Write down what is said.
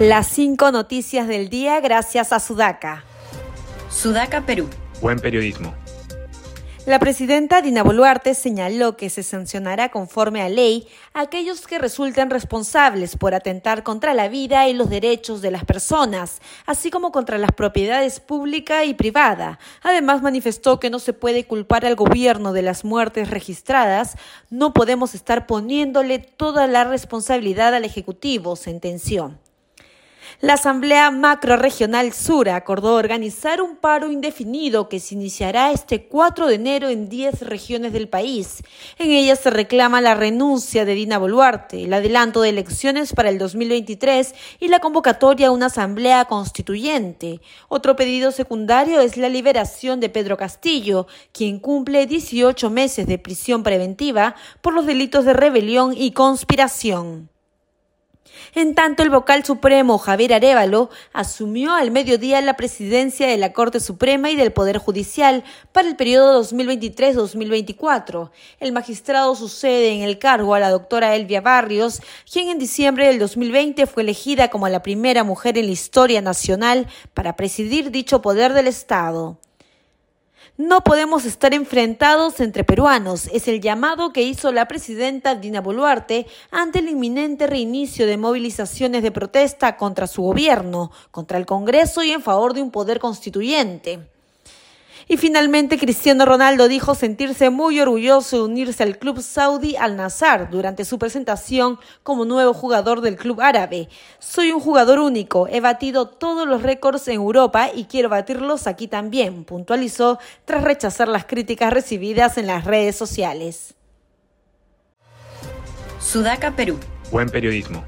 Las cinco noticias del día gracias a Sudaca. Sudaca, Perú. Buen periodismo. La presidenta Dina Boluarte señaló que se sancionará conforme a ley a aquellos que resulten responsables por atentar contra la vida y los derechos de las personas, así como contra las propiedades pública y privada. Además manifestó que no se puede culpar al gobierno de las muertes registradas, no podemos estar poniéndole toda la responsabilidad al Ejecutivo, sentenció. La Asamblea Macroregional Sur acordó organizar un paro indefinido que se iniciará este 4 de enero en 10 regiones del país. En ella se reclama la renuncia de Dina Boluarte, el adelanto de elecciones para el 2023 y la convocatoria a una asamblea constituyente. Otro pedido secundario es la liberación de Pedro Castillo, quien cumple 18 meses de prisión preventiva por los delitos de rebelión y conspiración. En tanto, el vocal supremo Javier Arevalo asumió al mediodía la presidencia de la Corte Suprema y del Poder Judicial para el periodo 2023-2024. El magistrado sucede en el cargo a la doctora Elvia Barrios, quien en diciembre del 2020 fue elegida como la primera mujer en la historia nacional para presidir dicho poder del Estado. No podemos estar enfrentados entre peruanos, es el llamado que hizo la presidenta Dina Boluarte ante el inminente reinicio de movilizaciones de protesta contra su gobierno, contra el Congreso y en favor de un poder constituyente. Y finalmente Cristiano Ronaldo dijo sentirse muy orgulloso de unirse al club saudí Al Nassr durante su presentación como nuevo jugador del club árabe. Soy un jugador único, he batido todos los récords en Europa y quiero batirlos aquí también, puntualizó tras rechazar las críticas recibidas en las redes sociales. Sudaca, Perú. Buen periodismo.